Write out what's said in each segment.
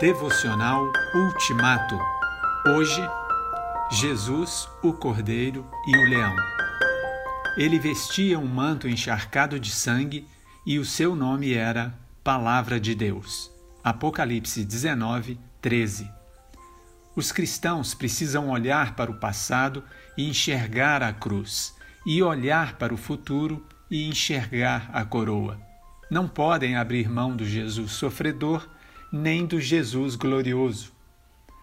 Devocional Ultimato. Hoje, Jesus, o Cordeiro e o Leão. Ele vestia um manto encharcado de sangue e o seu nome era Palavra de Deus. Apocalipse 19, 13. Os cristãos precisam olhar para o passado e enxergar a cruz, e olhar para o futuro e enxergar a coroa. Não podem abrir mão do Jesus sofredor nem do Jesus glorioso.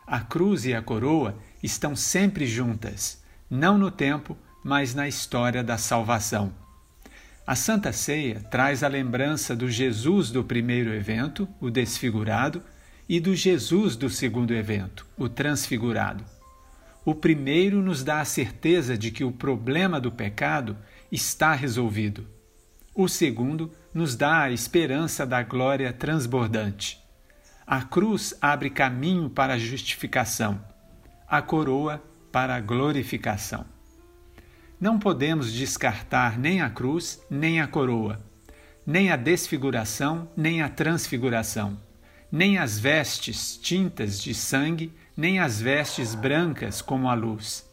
A cruz e a coroa estão sempre juntas, não no tempo, mas na história da salvação. A Santa Ceia traz a lembrança do Jesus do primeiro evento, o desfigurado, e do Jesus do segundo evento, o transfigurado. O primeiro nos dá a certeza de que o problema do pecado está resolvido. O segundo nos dá a esperança da glória transbordante. A cruz abre caminho para a justificação, a coroa para a glorificação. Não podemos descartar nem a cruz, nem a coroa, nem a desfiguração, nem a transfiguração, nem as vestes tintas de sangue, nem as vestes brancas como a luz,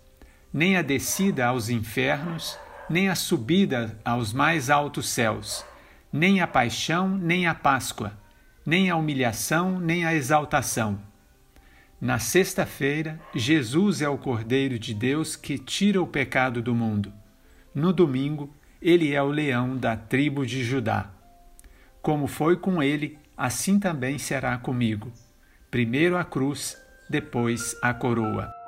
nem a descida aos infernos, nem a subida aos mais altos céus, nem a paixão, nem a Páscoa nem a humilhação, nem a exaltação. Na sexta-feira, Jesus é o Cordeiro de Deus que tira o pecado do mundo. No domingo, ele é o leão da tribo de Judá. Como foi com ele, assim também será comigo. Primeiro a cruz, depois a coroa.